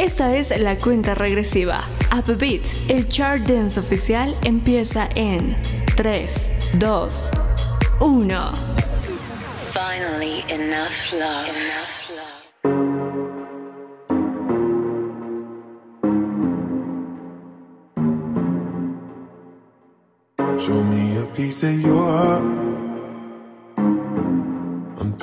Esta es la cuenta regresiva. Upbeat, el chart dance oficial empieza en 3, 2, 1. Finally, enough love. Enough love. Show me a piece of your heart.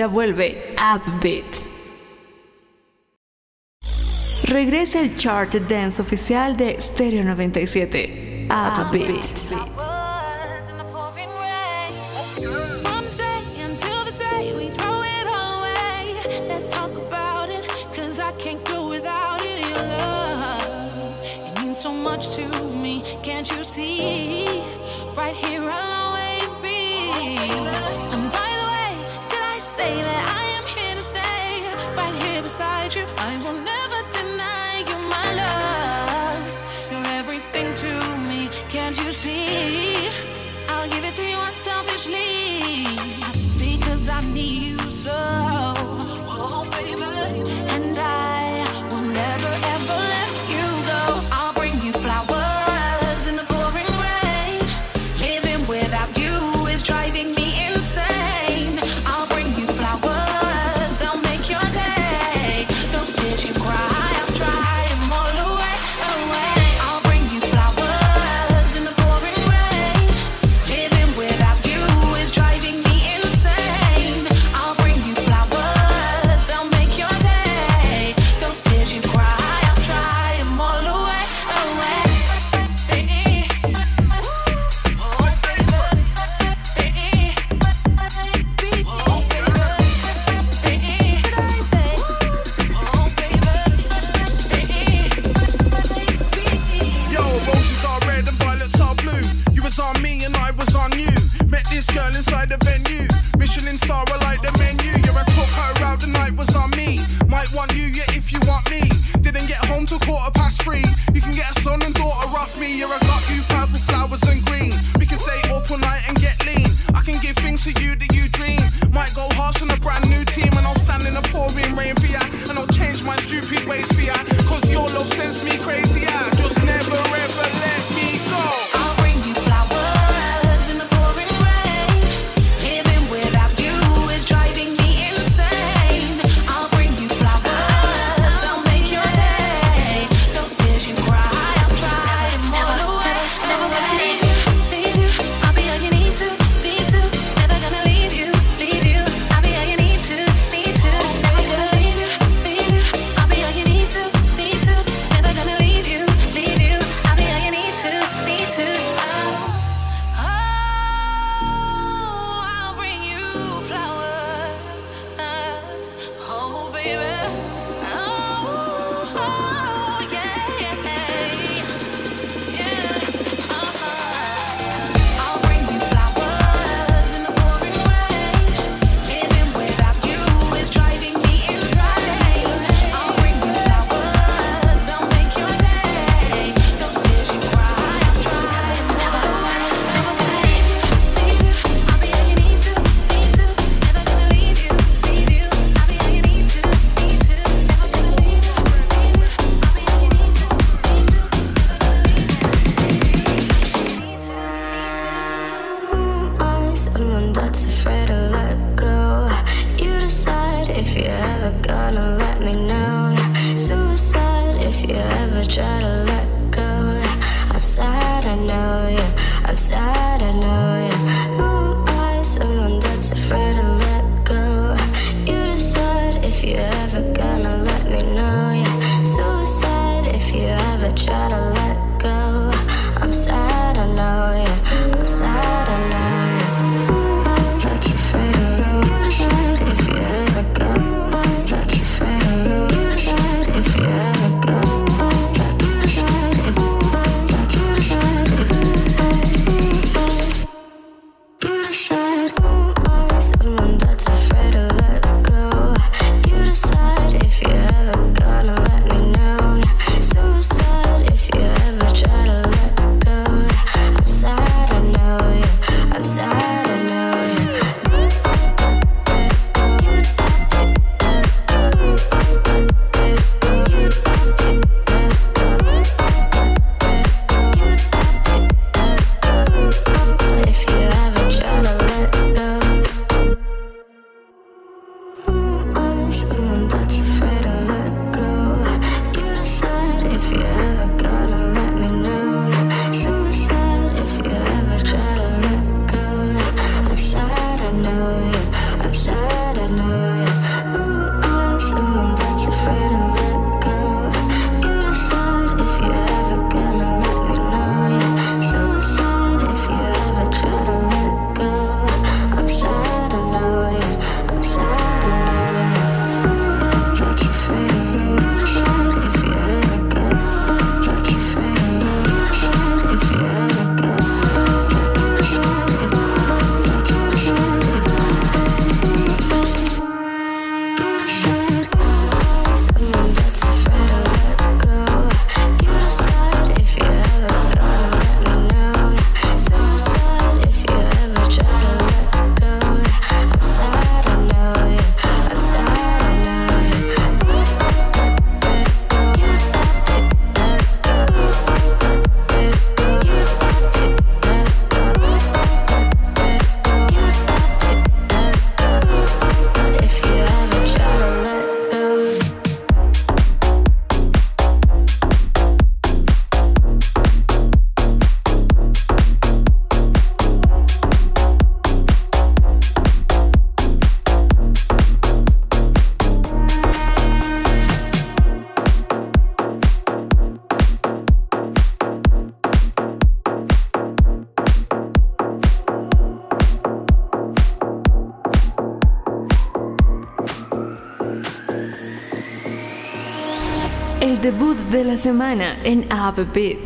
Ya vuelve Upbeat. Regresa el chart dance oficial de Stereo 97. Upbeat. Upbeat. de la semana en Upbeat.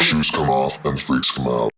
Shoes come off and freaks come out.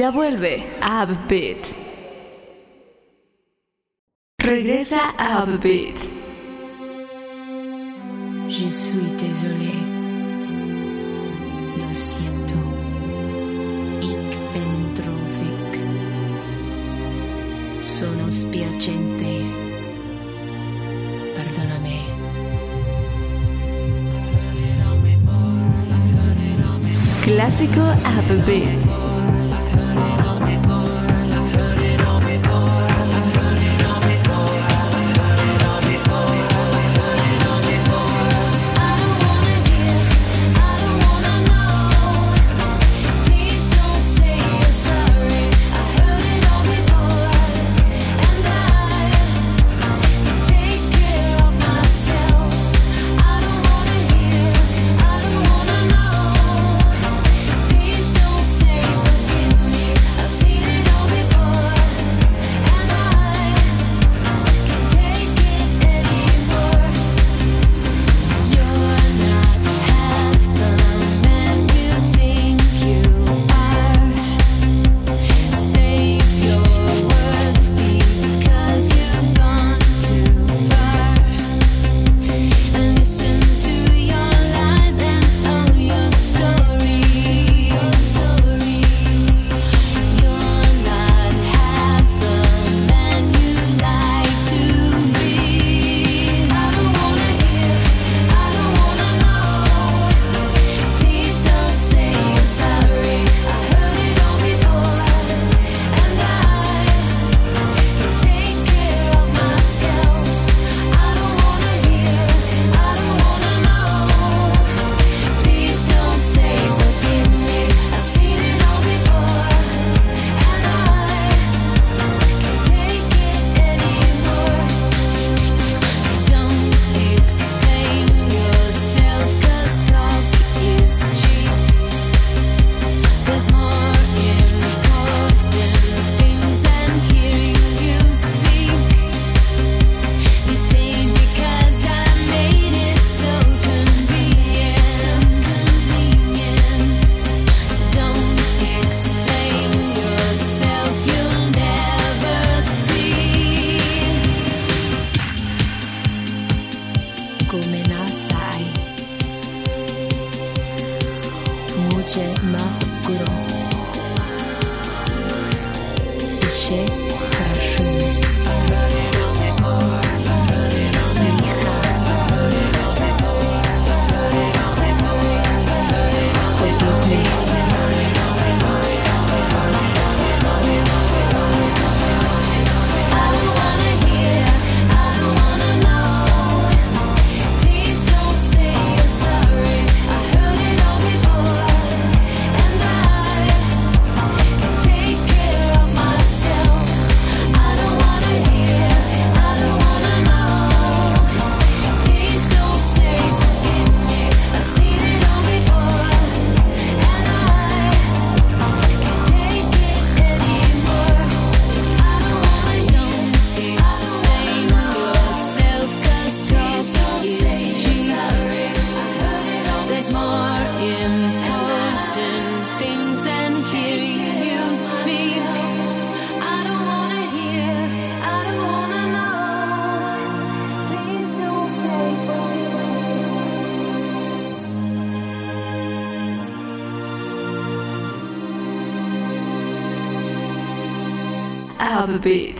Ya vuelve a Upbeat. Regresa a Upbeat. Je suis désolé. Lo siento. Ik ben droevig. sono spiacente. Perdonami. Clásico Applebeat. Beat.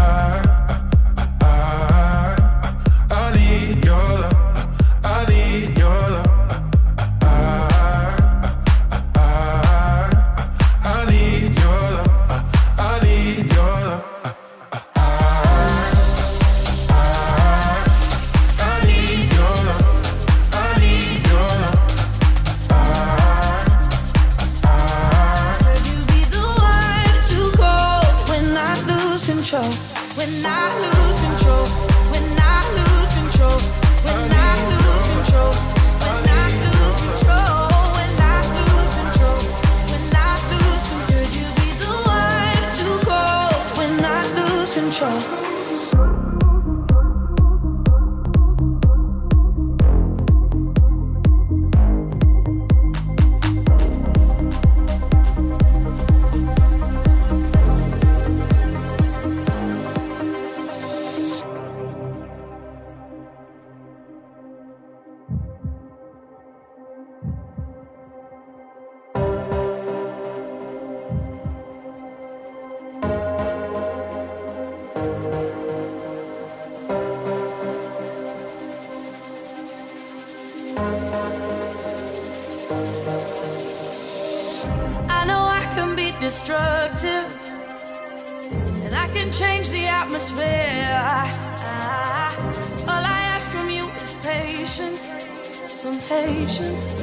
patience, some patience,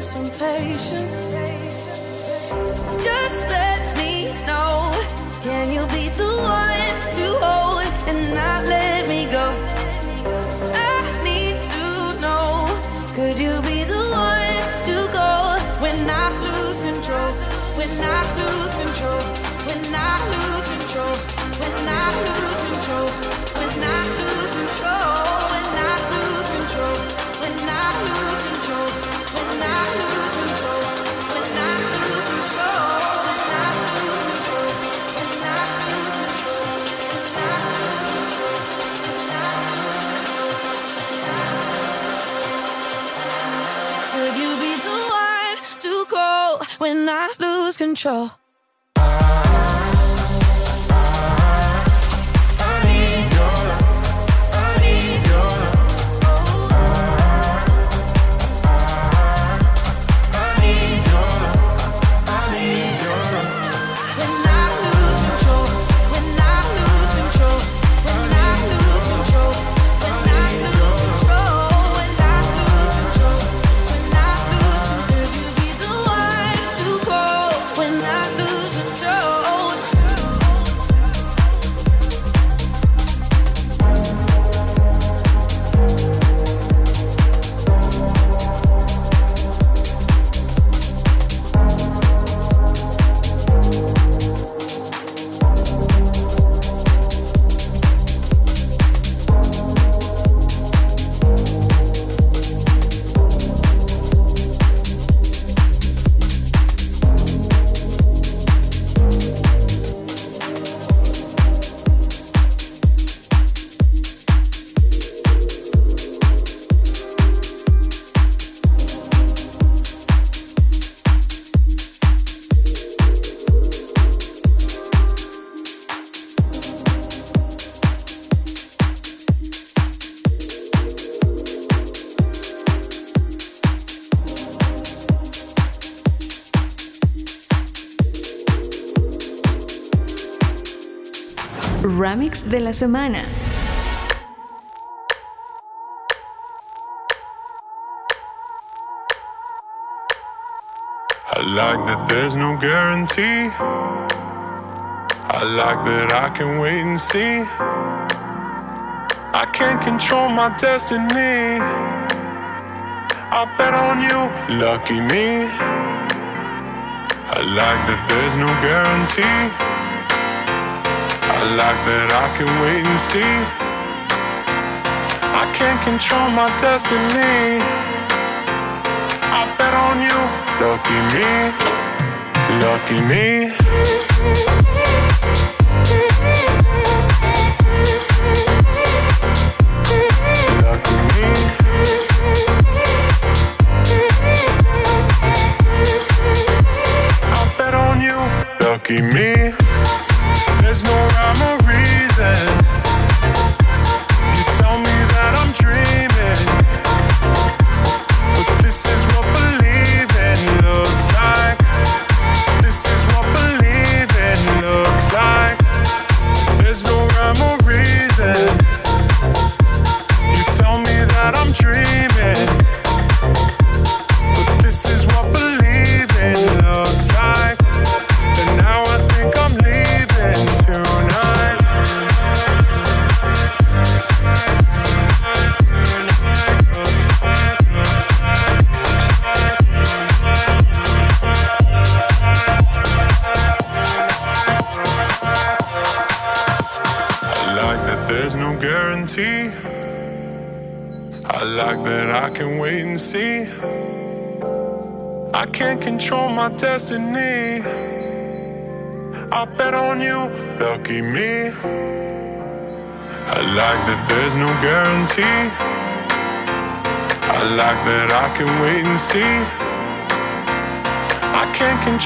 some patience. Just let me know. Can you be the one to hold? control. de la semana. I like that there's no guarantee. I like that I can wait and see. I can't control my destiny. I bet on you, lucky me. I like that there's no guarantee. I like that I can wait and see. I can't control my destiny. I bet on you, lucky me, lucky me.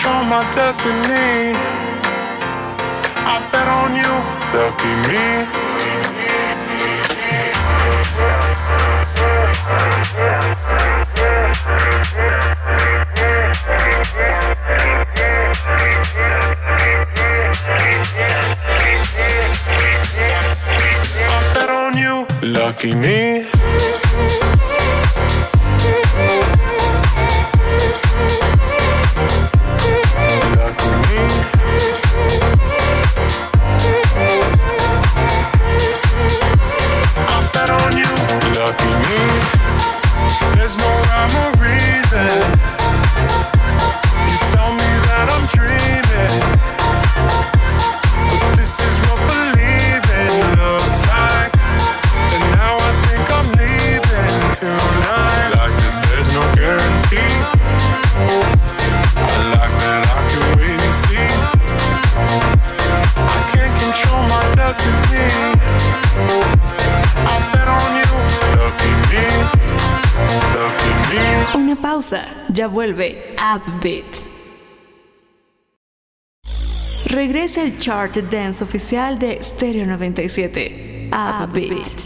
control my destiny. I bet on you, lucky me. I bet on you, lucky me. Ya vuelve Upbeat. Regresa el chart dance oficial de Stereo 97. Upbeat.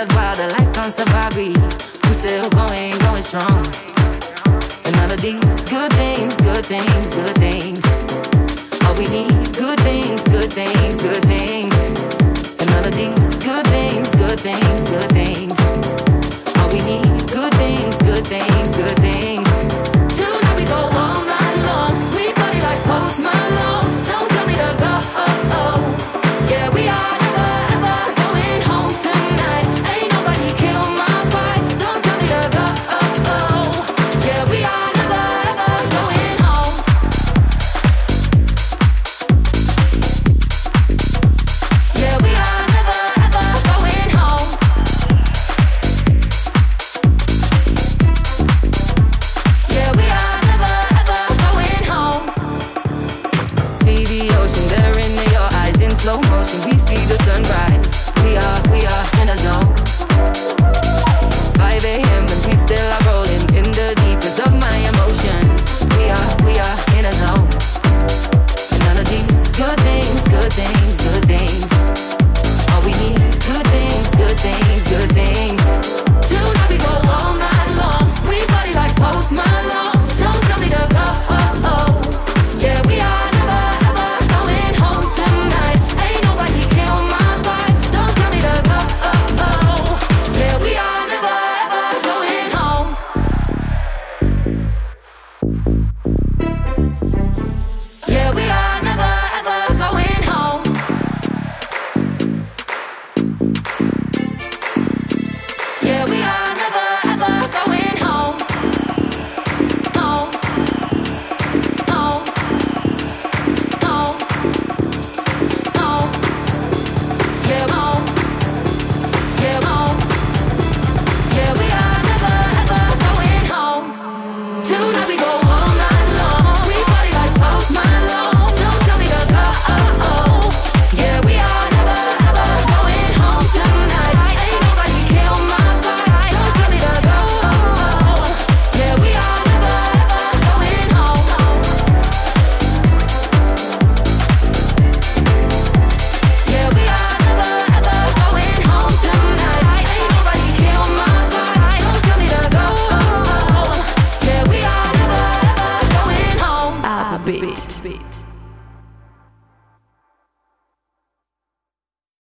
live wild, I like on safari. We're still going, going strong. And all of these good things, good things, good things. All we need, good things, good things, good things. And all of these good things, good things, good things. All we need, good things, good things, good things. Tonight we go all night long. We party like Post Malone. Don't tell me to go. Oh, oh. Yeah, we are.